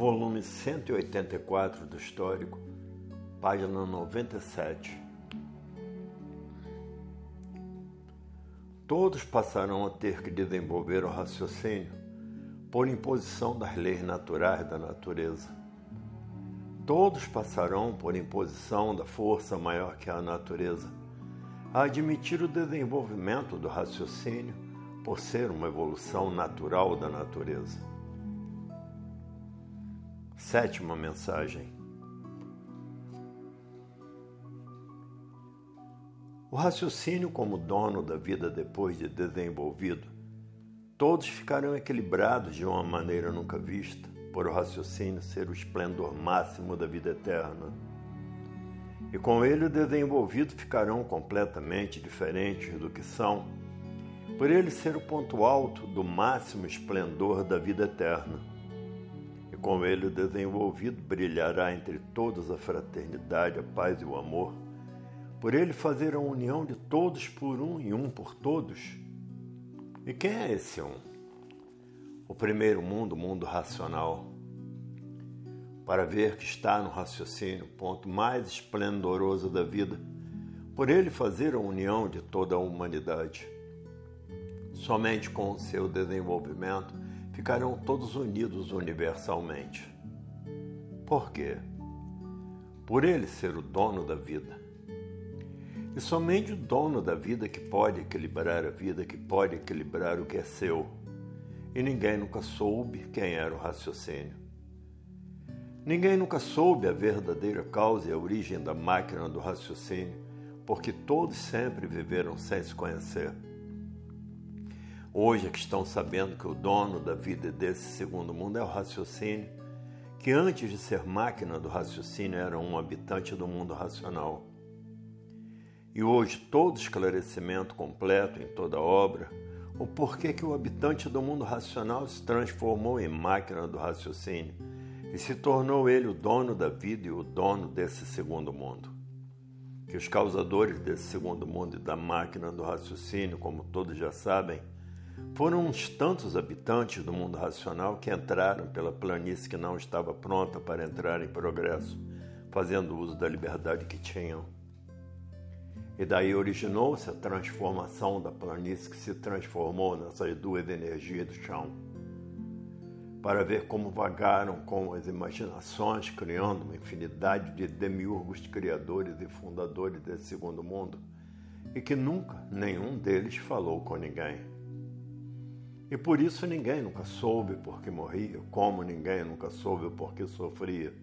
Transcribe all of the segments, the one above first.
volume 184 do Histórico, página 97. Todos passarão a ter que desenvolver o raciocínio por imposição das leis naturais da natureza. Todos passarão por imposição da força maior que a natureza a admitir o desenvolvimento do raciocínio por ser uma evolução natural da natureza. Sétima mensagem. O raciocínio, como dono da vida depois de desenvolvido, todos ficarão equilibrados de uma maneira nunca vista, por o raciocínio ser o esplendor máximo da vida eterna. E com ele o desenvolvido ficarão completamente diferentes do que são, por ele ser o ponto alto do máximo esplendor da vida eterna com ele o desenvolvido brilhará entre todos a fraternidade, a paz e o amor. Por ele fazer a união de todos por um e um por todos. E quem é esse um? O primeiro mundo, o mundo racional. Para ver que está no raciocínio, ponto mais esplendoroso da vida, por ele fazer a união de toda a humanidade. Somente com o seu desenvolvimento ficarão todos unidos universalmente. Por quê? Por ele ser o dono da vida. E somente o dono da vida que pode equilibrar a vida, que pode equilibrar o que é seu. E ninguém nunca soube quem era o raciocínio. Ninguém nunca soube a verdadeira causa e a origem da máquina do raciocínio, porque todos sempre viveram sem se conhecer. Hoje é que estão sabendo que o dono da vida desse segundo mundo é o raciocínio, que antes de ser máquina do raciocínio era um habitante do mundo racional. E hoje todo esclarecimento completo em toda obra, o porquê que o habitante do mundo racional se transformou em máquina do raciocínio e se tornou ele o dono da vida e o dono desse segundo mundo. Que os causadores desse segundo mundo e da máquina do raciocínio, como todos já sabem, foram uns tantos habitantes do mundo racional que entraram pela planície que não estava pronta para entrar em progresso, fazendo uso da liberdade que tinham. E daí originou-se a transformação da planície que se transformou nessas duas energias do chão. Para ver como vagaram com as imaginações, criando uma infinidade de demiurgos criadores e fundadores desse segundo mundo, e que nunca nenhum deles falou com ninguém. E por isso ninguém nunca soube por que morria, como ninguém nunca soube por que sofria.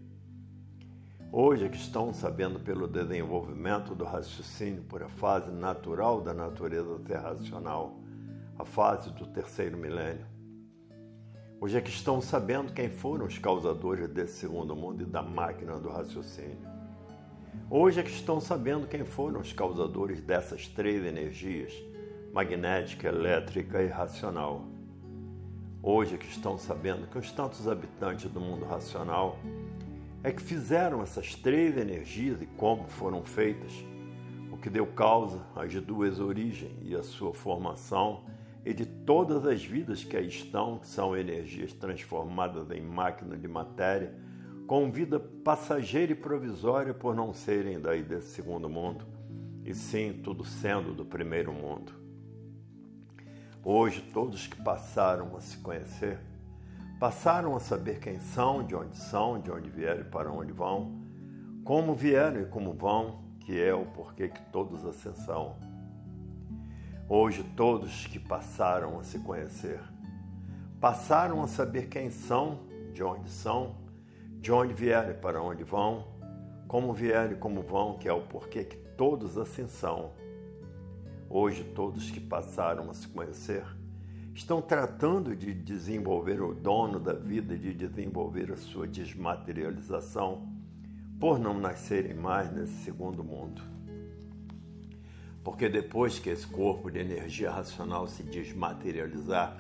Hoje é que estão sabendo pelo desenvolvimento do raciocínio por a fase natural da natureza ser racional, a fase do terceiro milênio. Hoje é que estão sabendo quem foram os causadores desse segundo mundo e da máquina do raciocínio. Hoje é que estão sabendo quem foram os causadores dessas três energias, magnética, elétrica e racional hoje que estão sabendo que os tantos habitantes do mundo racional é que fizeram essas três energias e como foram feitas, o que deu causa às duas origens e a sua formação e de todas as vidas que aí estão, que são energias transformadas em máquina de matéria, com vida passageira e provisória por não serem daí desse segundo mundo, e sim tudo sendo do primeiro mundo. Hoje, todos que passaram a se conhecer, passaram a saber quem são, de onde são, de onde vieram e para onde vão, como vieram e como vão, que é o porquê que todos assim são. Hoje, todos que passaram a se conhecer, passaram a saber quem são, de onde são, de onde vieram e para onde vão, como vieram e como vão, que é o porquê que todos assim são Hoje, todos que passaram a se conhecer estão tratando de desenvolver o dono da vida, de desenvolver a sua desmaterialização, por não nascerem mais nesse segundo mundo. Porque depois que esse corpo de energia racional se desmaterializar,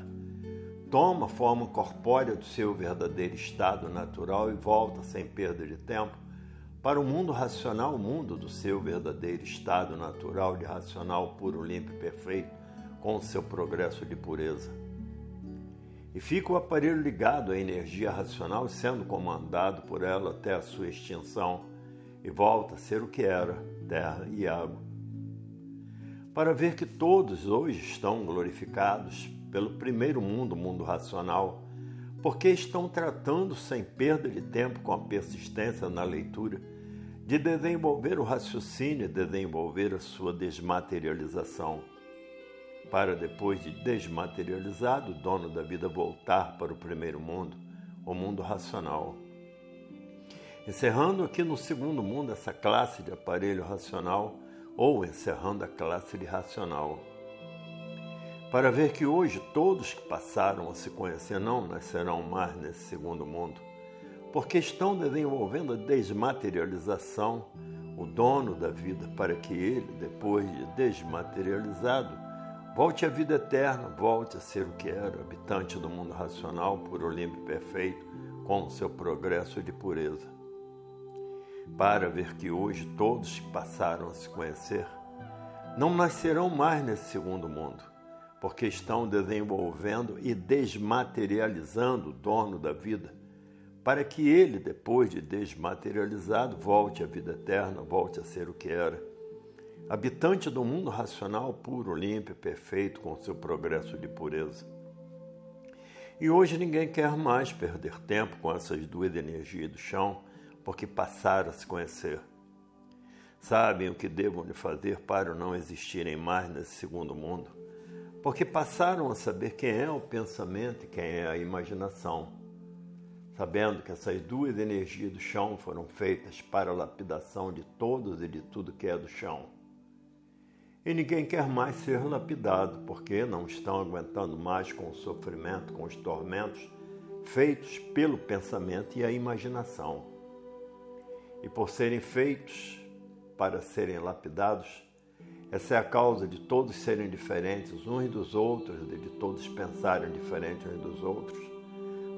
toma forma corpórea do seu verdadeiro estado natural e volta sem perda de tempo para o mundo racional, o mundo do seu verdadeiro estado natural de racional puro, limpo e perfeito, com o seu progresso de pureza. e fica o aparelho ligado à energia racional, sendo comandado por ela até a sua extinção, e volta a ser o que era, terra e água. Para ver que todos hoje estão glorificados pelo primeiro mundo, o mundo racional, porque estão tratando sem perda de tempo com a persistência na leitura de desenvolver o raciocínio e desenvolver a sua desmaterialização para depois de desmaterializado, o dono da vida voltar para o primeiro mundo, o mundo racional. Encerrando aqui no segundo mundo essa classe de aparelho racional, ou encerrando a classe de racional. Para ver que hoje todos que passaram a se conhecer não nascerão mais nesse segundo mundo, porque estão desenvolvendo a desmaterialização, o dono da vida, para que ele, depois de desmaterializado, Volte à vida eterna, volte a ser o que era, habitante do mundo racional, por Olimpo perfeito, com o seu progresso de pureza. Para ver que hoje todos que passaram a se conhecer não nascerão mais nesse segundo mundo, porque estão desenvolvendo e desmaterializando o dono da vida, para que ele, depois de desmaterializado, volte à vida eterna, volte a ser o que era habitante do mundo racional puro, limpo, perfeito, com seu progresso de pureza. E hoje ninguém quer mais perder tempo com essas duas energias do chão, porque passaram a se conhecer. Sabem o que devam fazer para não existirem mais nesse segundo mundo, porque passaram a saber quem é o pensamento e quem é a imaginação, sabendo que essas duas energias do chão foram feitas para a lapidação de todos e de tudo que é do chão e ninguém quer mais ser lapidado, porque não estão aguentando mais com o sofrimento, com os tormentos feitos pelo pensamento e a imaginação. E por serem feitos para serem lapidados, essa é a causa de todos serem diferentes uns dos outros, de todos pensarem diferente uns dos outros,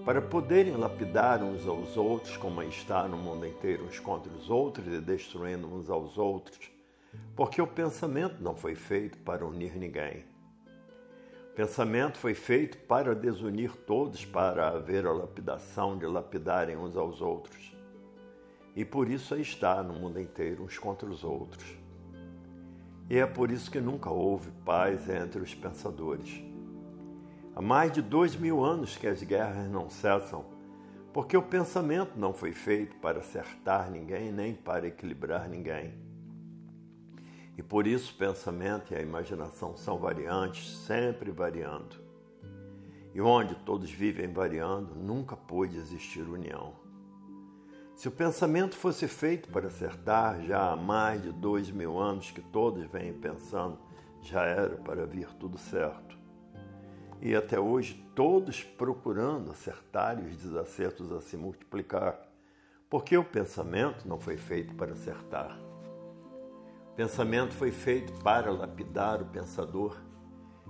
para poderem lapidar uns aos outros, como está no mundo inteiro, uns contra os outros e destruindo uns aos outros porque o pensamento não foi feito para unir ninguém. O pensamento foi feito para desunir todos, para haver a lapidação de lapidarem uns aos outros. E por isso aí está no mundo inteiro, uns contra os outros. E é por isso que nunca houve paz entre os pensadores. Há mais de dois mil anos que as guerras não cessam, porque o pensamento não foi feito para acertar ninguém nem para equilibrar ninguém. E por isso o pensamento e a imaginação são variantes, sempre variando. E onde todos vivem variando, nunca pôde existir união. Se o pensamento fosse feito para acertar, já há mais de dois mil anos que todos vêm pensando, já era para vir tudo certo. E até hoje, todos procurando acertar e os desacertos a se multiplicar, porque o pensamento não foi feito para acertar pensamento foi feito para lapidar o pensador,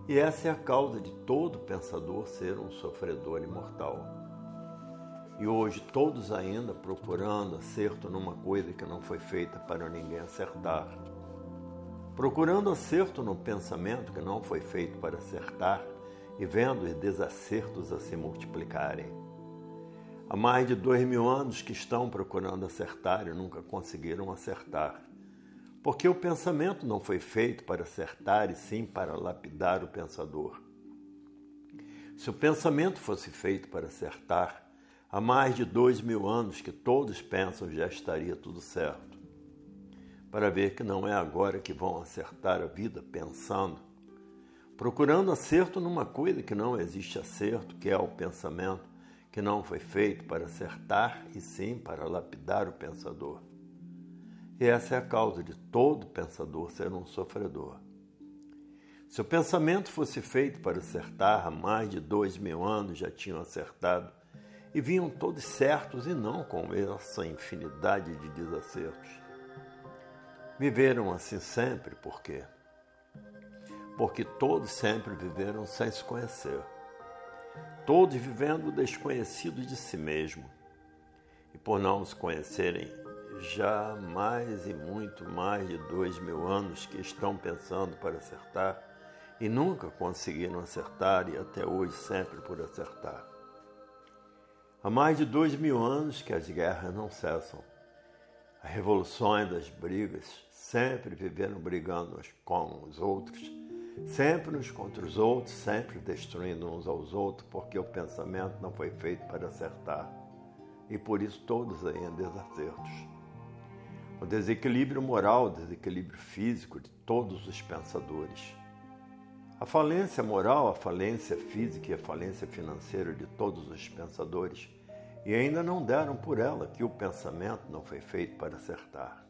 e essa é a causa de todo pensador ser um sofredor imortal. E hoje todos ainda procurando acerto numa coisa que não foi feita para ninguém acertar. Procurando acerto no pensamento que não foi feito para acertar e vendo os desacertos a se multiplicarem. Há mais de dois mil anos que estão procurando acertar e nunca conseguiram acertar porque o pensamento não foi feito para acertar e sim para lapidar o pensador. Se o pensamento fosse feito para acertar, há mais de dois mil anos que todos pensam já estaria tudo certo. Para ver que não é agora que vão acertar a vida pensando, procurando acerto numa coisa que não existe acerto, que é o pensamento, que não foi feito para acertar e sim para lapidar o pensador. E essa é a causa de todo pensador ser um sofredor. Se o pensamento fosse feito para acertar, há mais de dois mil anos já tinham acertado e vinham todos certos e não com essa infinidade de desacertos. Viveram assim sempre, por quê? Porque todos sempre viveram sem se conhecer, todos vivendo desconhecidos de si mesmo, e por não se conhecerem já mais e muito mais de dois mil anos que estão pensando para acertar e nunca conseguiram acertar e até hoje sempre por acertar. Há mais de dois mil anos que as guerras não cessam. As revoluções, as brigas, sempre viveram brigando uns com os outros, sempre uns contra os outros, sempre destruindo uns aos outros, porque o pensamento não foi feito para acertar. E por isso todos em desacertos. O desequilíbrio moral, o desequilíbrio físico de todos os pensadores. A falência moral, a falência física e a falência financeira de todos os pensadores, e ainda não deram por ela que o pensamento não foi feito para acertar.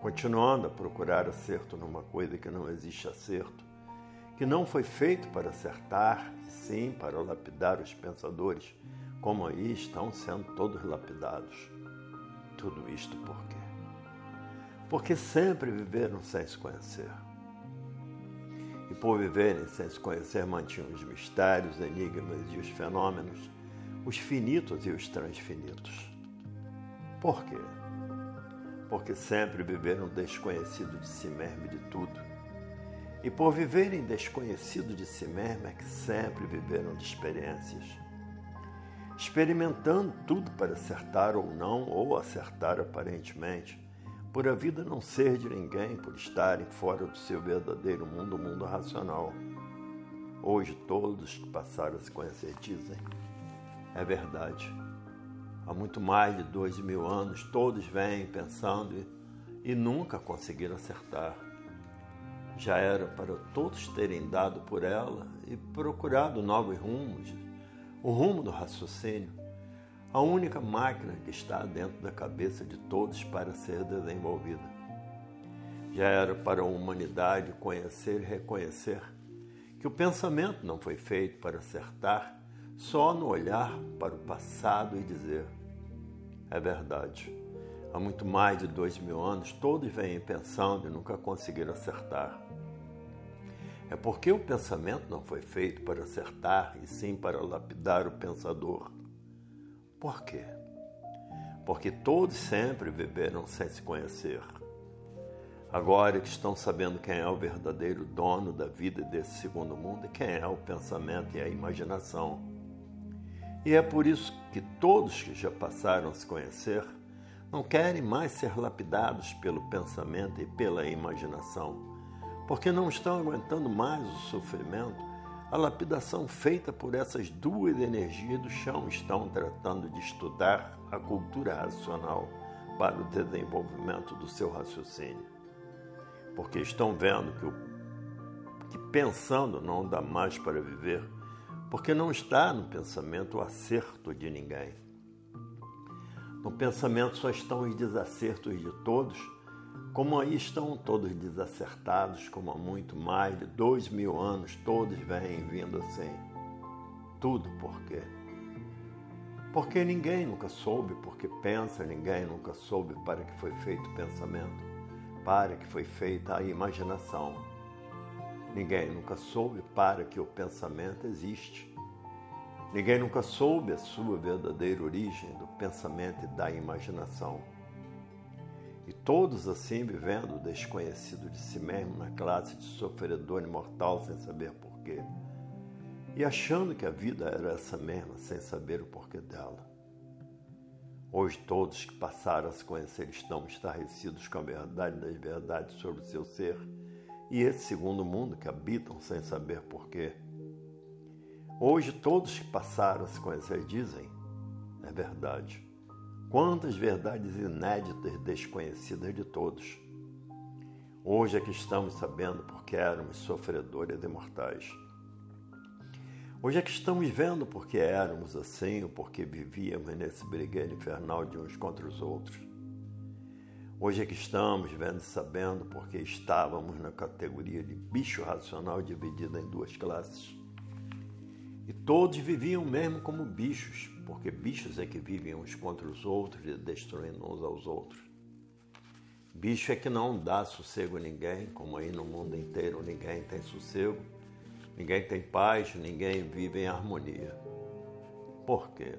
Continuando a procurar acerto numa coisa que não existe acerto, que não foi feito para acertar, sim para lapidar os pensadores, como aí estão sendo todos lapidados. Tudo isto por quê? Porque sempre viveram sem se conhecer e por viverem sem se conhecer mantinham os mistérios, enigmas e os fenômenos, os finitos e os transfinitos. Por quê? Porque sempre viveram desconhecido de si mesmo e de tudo. E por viverem desconhecido de si mesmo é que sempre viveram de experiências. Experimentando tudo para acertar ou não, ou acertar aparentemente, por a vida não ser de ninguém, por estarem fora do seu verdadeiro mundo, o mundo racional. Hoje todos que passaram a se conhecer dizem, é verdade. Há muito mais de dois mil anos todos vêm pensando e, e nunca conseguiram acertar. Já era para todos terem dado por ela e procurado novos rumos, o rumo do raciocínio a única máquina que está dentro da cabeça de todos para ser desenvolvida. Já era para a humanidade conhecer e reconhecer que o pensamento não foi feito para acertar só no olhar para o passado e dizer: é verdade. Há muito mais de dois mil anos, todos vêm pensando e nunca conseguiram acertar. É porque o pensamento não foi feito para acertar, e sim para lapidar o pensador por quê? Porque todos sempre viveram sem se conhecer. Agora que estão sabendo quem é o verdadeiro dono da vida desse segundo mundo e quem é o pensamento e a imaginação. E é por isso que todos que já passaram a se conhecer não querem mais ser lapidados pelo pensamento e pela imaginação, porque não estão aguentando mais o sofrimento a lapidação feita por essas duas energias do chão estão tratando de estudar a cultura racional para o desenvolvimento do seu raciocínio. Porque estão vendo que, o, que pensando não dá mais para viver, porque não está no pensamento o acerto de ninguém. No pensamento só estão os desacertos de todos como aí estão todos desacertados, como há muito mais de dois mil anos, todos vêm vindo assim. Tudo por quê? Porque ninguém nunca soube porque pensa, ninguém nunca soube para que foi feito o pensamento, para que foi feita a imaginação. Ninguém nunca soube para que o pensamento existe. Ninguém nunca soube a sua verdadeira origem do pensamento e da imaginação. E todos assim vivendo desconhecido de si mesmo na classe de sofredor imortal sem saber porquê. E achando que a vida era essa mesma sem saber o porquê dela. Hoje todos que passaram a se conhecer estão estarrecidos com a verdade das verdades sobre o seu ser e esse segundo mundo que habitam sem saber porquê. Hoje todos que passaram a se conhecer dizem, é verdade Quantas verdades inéditas desconhecidas de todos. Hoje é que estamos sabendo porque éramos sofredores imortais. Hoje é que estamos vendo porque éramos assim ou porque vivíamos nesse brigueiro infernal de uns contra os outros. Hoje é que estamos vendo e sabendo porque estávamos na categoria de bicho racional dividida em duas classes. E todos viviam mesmo como bichos, porque bichos é que vivem uns contra os outros e destruindo uns aos outros. Bicho é que não dá sossego a ninguém, como aí no mundo inteiro ninguém tem sossego, ninguém tem paz, ninguém vive em harmonia. Por quê?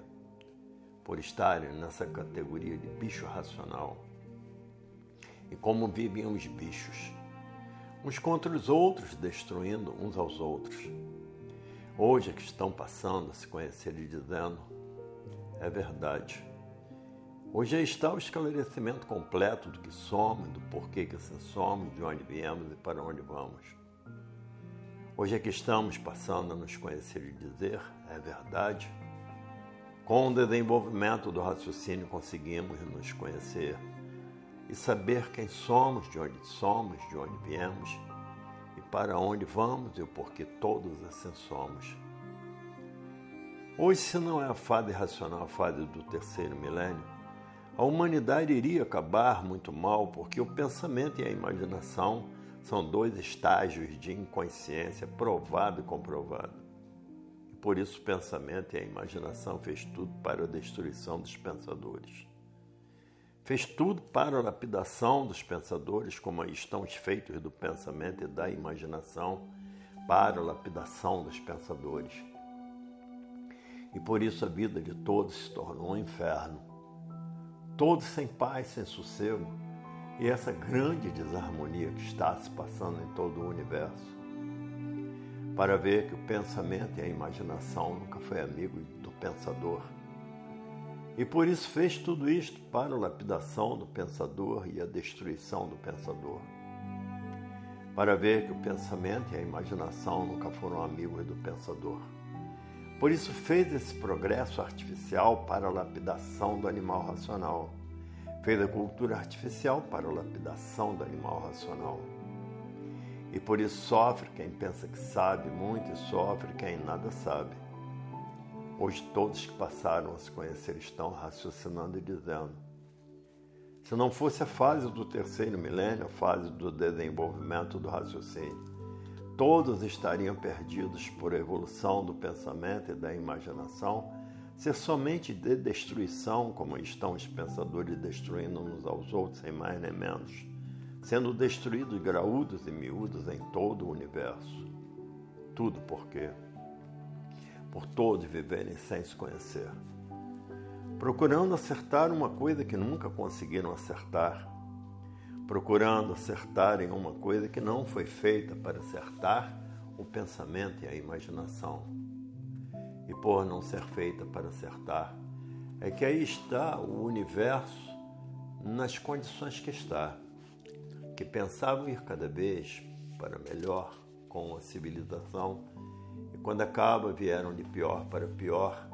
Por estarem nessa categoria de bicho racional. E como vivem os bichos? uns contra os outros, destruindo uns aos outros. Hoje é que estão passando a se conhecer e dizendo: é verdade. Hoje está o esclarecimento completo do que somos, do porquê que assim somos, de onde viemos e para onde vamos. Hoje é que estamos passando a nos conhecer e dizer: é verdade. Com o desenvolvimento do raciocínio conseguimos nos conhecer e saber quem somos, de onde somos, de onde viemos para onde vamos e o porquê todos assim somos. Hoje, se não é a fase racional, a fase do terceiro milênio, a humanidade iria acabar muito mal, porque o pensamento e a imaginação são dois estágios de inconsciência provado e comprovado. Por isso o pensamento e a imaginação fez tudo para a destruição dos pensadores. Fez tudo para a lapidação dos pensadores, como estão os feitos do pensamento e da imaginação para a lapidação dos pensadores. E por isso a vida de todos se tornou um inferno. Todos sem paz, sem sossego. E essa grande desarmonia que está se passando em todo o universo. Para ver que o pensamento e a imaginação nunca foi amigo do pensador e por isso fez tudo isto para a lapidação do pensador e a destruição do pensador. Para ver que o pensamento e a imaginação nunca foram amigos do pensador. Por isso fez esse progresso artificial para a lapidação do animal racional. Fez a cultura artificial para a lapidação do animal racional. E por isso sofre quem pensa que sabe muito e sofre quem nada sabe. Hoje todos que passaram a se conhecer estão raciocinando e dizendo: se não fosse a fase do terceiro milênio, a fase do desenvolvimento do raciocínio, todos estariam perdidos por evolução do pensamento e da imaginação, ser somente de destruição, como estão os pensadores destruindo uns aos outros, sem mais nem menos, sendo destruídos graúdos e miúdos em todo o universo. Tudo por quê? Por todos viverem sem se conhecer, procurando acertar uma coisa que nunca conseguiram acertar, procurando acertar em uma coisa que não foi feita para acertar o pensamento e a imaginação. E por não ser feita para acertar, é que aí está o universo nas condições que está, que pensavam ir cada vez para melhor com a civilização quando acaba, vieram de pior para pior,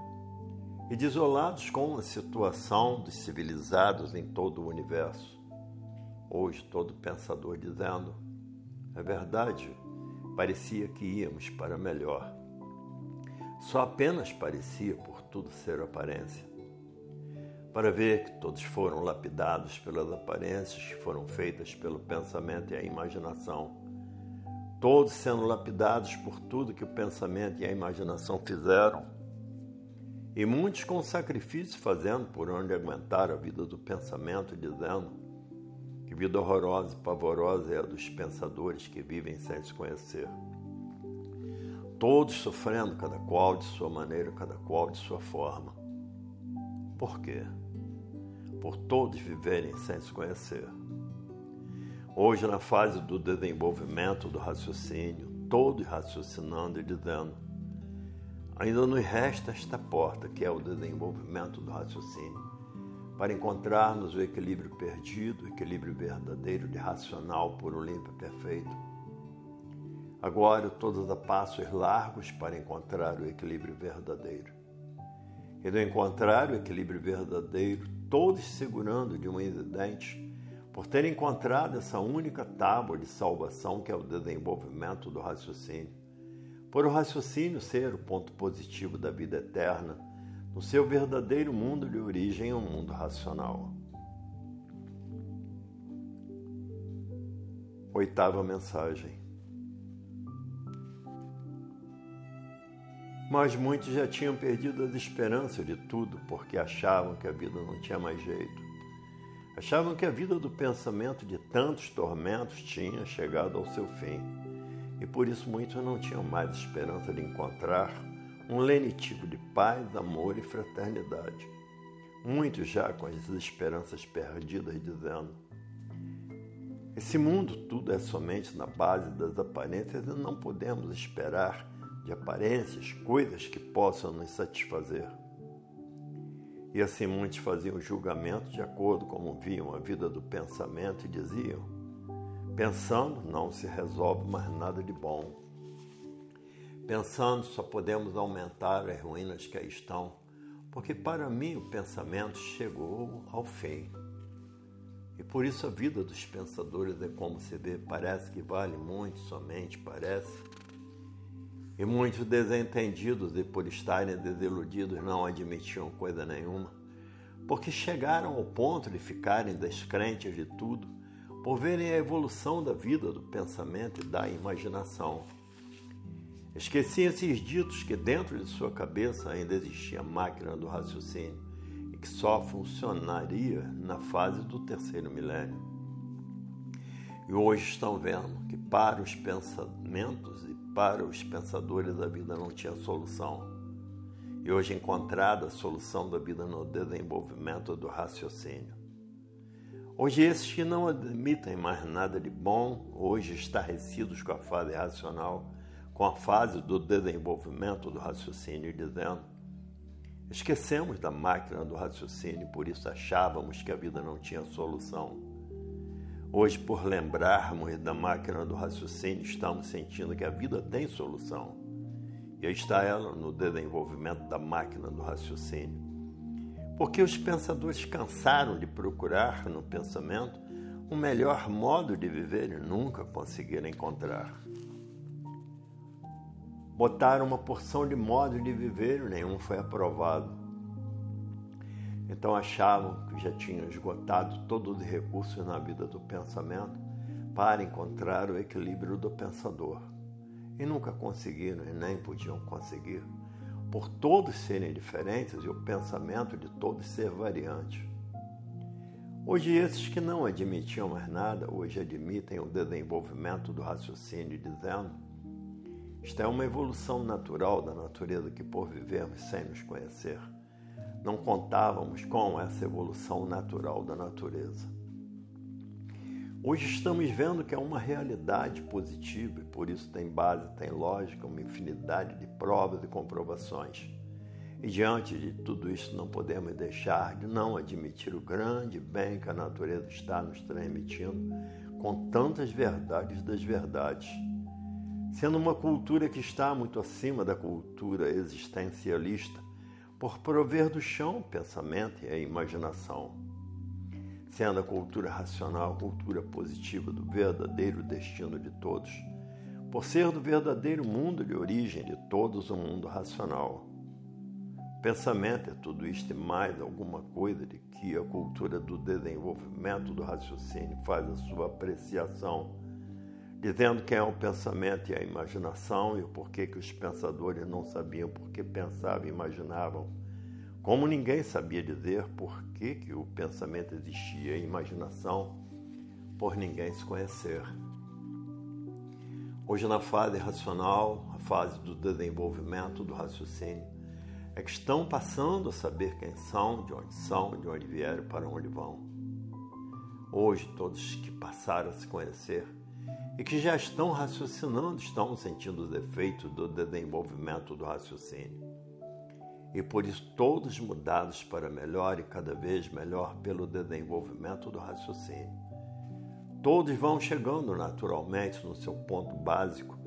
e desolados com a situação dos civilizados em todo o universo. Hoje, todo pensador dizendo: é verdade, parecia que íamos para melhor. Só apenas parecia por tudo ser aparência. Para ver que todos foram lapidados pelas aparências que foram feitas pelo pensamento e a imaginação todos sendo lapidados por tudo que o pensamento e a imaginação fizeram, e muitos com sacrifício fazendo por onde aguentar a vida do pensamento, dizendo que vida horrorosa e pavorosa é a dos pensadores que vivem sem se conhecer. Todos sofrendo, cada qual de sua maneira, cada qual de sua forma. Por quê? Por todos viverem sem se conhecer. Hoje, na fase do desenvolvimento do raciocínio, todos raciocinando e dizendo: ainda nos resta esta porta, que é o desenvolvimento do raciocínio, para encontrarmos o equilíbrio perdido, o equilíbrio verdadeiro de racional, puro, limpo e perfeito. Agora, todos a passos largos para encontrar o equilíbrio verdadeiro. E do encontrar o equilíbrio verdadeiro, todos segurando de um incidente por ter encontrado essa única tábua de salvação que é o desenvolvimento do raciocínio. Por o raciocínio ser o ponto positivo da vida eterna, no seu verdadeiro mundo de origem, um mundo racional. Oitava mensagem. Mas muitos já tinham perdido as esperanças de tudo porque achavam que a vida não tinha mais jeito. Achavam que a vida do pensamento de tantos tormentos tinha chegado ao seu fim, e por isso muitos não tinham mais esperança de encontrar um lenitivo de paz, amor e fraternidade. Muitos já com as esperanças perdidas, dizendo: Esse mundo tudo é somente na base das aparências e não podemos esperar de aparências coisas que possam nos satisfazer. E assim muitos faziam julgamento de acordo com viam a vida do pensamento e diziam: pensando não se resolve mais nada de bom. Pensando só podemos aumentar as ruínas que aí estão, porque para mim o pensamento chegou ao fim. E por isso a vida dos pensadores é como se vê, parece que vale muito, somente parece. E muitos desentendidos e por estarem desiludidos não admitiam coisa nenhuma, porque chegaram ao ponto de ficarem descrentes de tudo, por verem a evolução da vida, do pensamento e da imaginação. Esqueciam esses ditos que dentro de sua cabeça ainda existia a máquina do raciocínio que só funcionaria na fase do terceiro milênio. E hoje estão vendo que para os pensamentos e para os pensadores a vida não tinha solução. E hoje encontrada a solução da vida no desenvolvimento do raciocínio. Hoje esses que não admitem mais nada de bom, hoje estarrecidos com a fase racional, com a fase do desenvolvimento do raciocínio, dizendo Esquecemos da máquina do raciocínio, por isso achávamos que a vida não tinha solução. Hoje, por lembrarmos da máquina do raciocínio, estamos sentindo que a vida tem solução. E aí está ela no desenvolvimento da máquina do raciocínio. Porque os pensadores cansaram de procurar no pensamento um melhor modo de viver e nunca conseguiram encontrar botaram uma porção de modos de viver e nenhum foi aprovado. Então achavam que já tinham esgotado todos os recursos na vida do pensamento para encontrar o equilíbrio do pensador. E nunca conseguiram e nem podiam conseguir, por todos serem diferentes e o pensamento de todos ser variante. Hoje, esses que não admitiam mais nada, hoje admitem o desenvolvimento do raciocínio, dizendo isto é uma evolução natural da natureza que, por vivermos sem nos conhecer, não contávamos com essa evolução natural da natureza. Hoje estamos vendo que é uma realidade positiva e por isso tem base, tem lógica, uma infinidade de provas e comprovações. E diante de tudo isso, não podemos deixar de não admitir o grande bem que a natureza está nos transmitindo com tantas verdades das verdades sendo uma cultura que está muito acima da cultura existencialista, por prover do chão o pensamento e a imaginação. Sendo a cultura racional a cultura positiva do verdadeiro destino de todos, por ser do verdadeiro mundo de origem de todos o mundo racional. Pensamento é tudo isto e mais alguma coisa de que a cultura do desenvolvimento do raciocínio faz a sua apreciação dizendo quem é o pensamento e a imaginação e o porquê que os pensadores não sabiam porque pensavam e imaginavam. Como ninguém sabia dizer por que, que o pensamento existia e a imaginação, por ninguém se conhecer. Hoje, na fase racional, a fase do desenvolvimento do raciocínio, é que estão passando a saber quem são, de onde são, de onde vieram, para onde vão. Hoje, todos que passaram a se conhecer e que já estão raciocinando, estão sentindo os efeitos do desenvolvimento do raciocínio. E por isso todos mudados para melhor e cada vez melhor pelo desenvolvimento do raciocínio. Todos vão chegando naturalmente no seu ponto básico,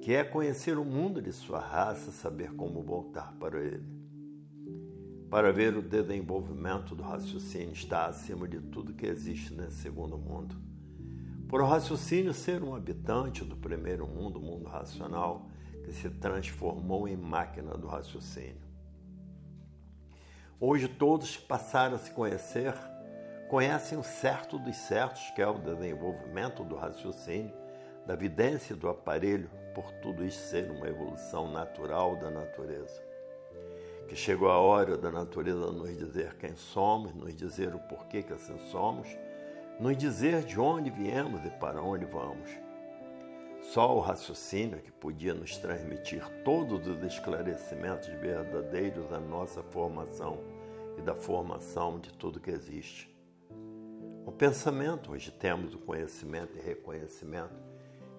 que é conhecer o mundo de sua raça, saber como voltar para ele. Para ver o desenvolvimento do raciocínio está acima de tudo que existe nesse segundo mundo. Por raciocínio ser um habitante do primeiro mundo, mundo racional, que se transformou em máquina do raciocínio. Hoje todos que passaram a se conhecer conhecem o certo dos certos, que é o desenvolvimento do raciocínio, da vidência do aparelho, por tudo isso ser uma evolução natural da natureza. Que chegou a hora da natureza nos dizer quem somos, nos dizer o porquê que assim somos nos dizer de onde viemos e para onde vamos. Só o raciocínio que podia nos transmitir todos os esclarecimentos verdadeiros da nossa formação e da formação de tudo que existe. O pensamento, hoje temos o conhecimento e reconhecimento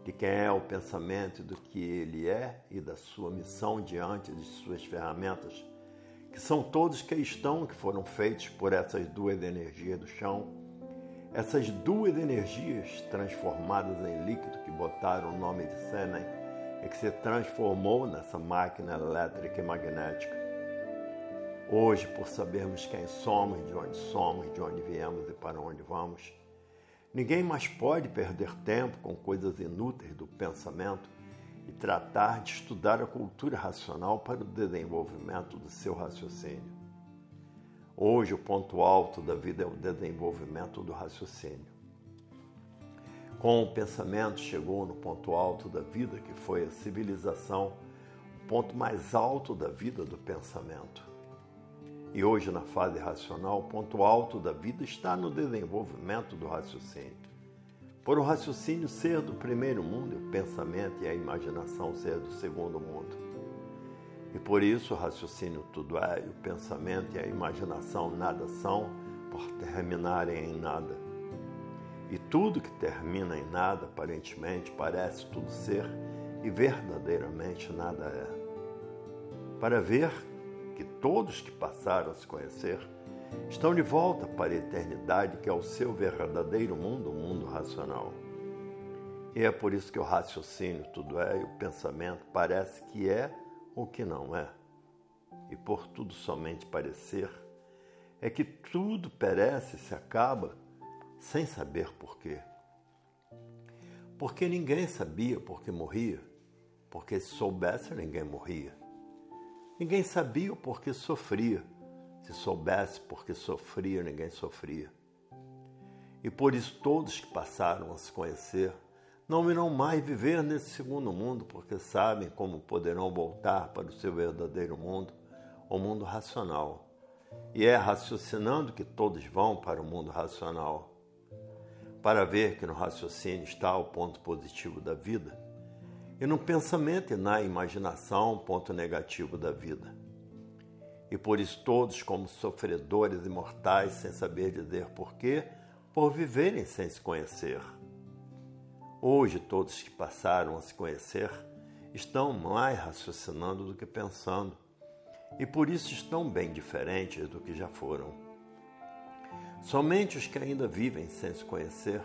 de quem é o pensamento, do que ele é e da sua missão diante de suas ferramentas, que são todos que estão, que foram feitos por essas duas energias do chão, essas duas energias transformadas em líquido que botaram o nome de Senen e que se transformou nessa máquina elétrica e magnética. Hoje, por sabermos quem somos, de onde somos, de onde viemos e para onde vamos, ninguém mais pode perder tempo com coisas inúteis do pensamento e tratar de estudar a cultura racional para o desenvolvimento do seu raciocínio. Hoje, o ponto alto da vida é o desenvolvimento do raciocínio. Com o pensamento, chegou no ponto alto da vida, que foi a civilização, o ponto mais alto da vida do pensamento. E hoje, na fase racional, o ponto alto da vida está no desenvolvimento do raciocínio. Por o raciocínio ser do primeiro mundo, o pensamento e a imaginação ser do segundo mundo. E por isso o raciocínio tudo é, e o pensamento e a imaginação nada são, por terminarem em nada. E tudo que termina em nada, aparentemente, parece tudo ser, e verdadeiramente nada é. Para ver que todos que passaram a se conhecer estão de volta para a eternidade, que é o seu verdadeiro mundo, o mundo racional. E é por isso que o raciocínio tudo é e o pensamento parece que é o que não é. E por tudo somente parecer, é que tudo perece e se acaba sem saber porquê. Porque ninguém sabia porque morria, porque se soubesse ninguém morria. Ninguém sabia o porquê sofria. Se soubesse porque sofria, ninguém sofria. E por isso todos que passaram a se conhecer não irão mais viver nesse segundo mundo, porque sabem como poderão voltar para o seu verdadeiro mundo, o mundo racional. E é raciocinando que todos vão para o mundo racional. Para ver que no raciocínio está o ponto positivo da vida e no pensamento e na imaginação, ponto negativo da vida. E por isso todos, como sofredores imortais, sem saber dizer porquê, por viverem sem se conhecer. Hoje, todos que passaram a se conhecer estão mais raciocinando do que pensando, e por isso estão bem diferentes do que já foram. Somente os que ainda vivem sem se conhecer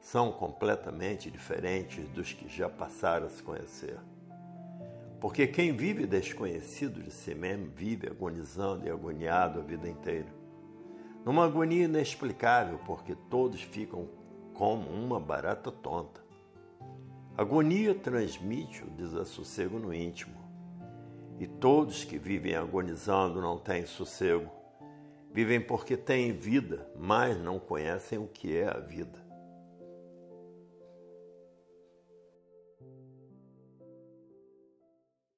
são completamente diferentes dos que já passaram a se conhecer. Porque quem vive desconhecido de si mesmo vive agonizando e agoniado a vida inteira. Numa agonia inexplicável, porque todos ficam como uma barata tonta. Agonia transmite o desassossego no íntimo. E todos que vivem agonizando não têm sossego. Vivem porque têm vida, mas não conhecem o que é a vida.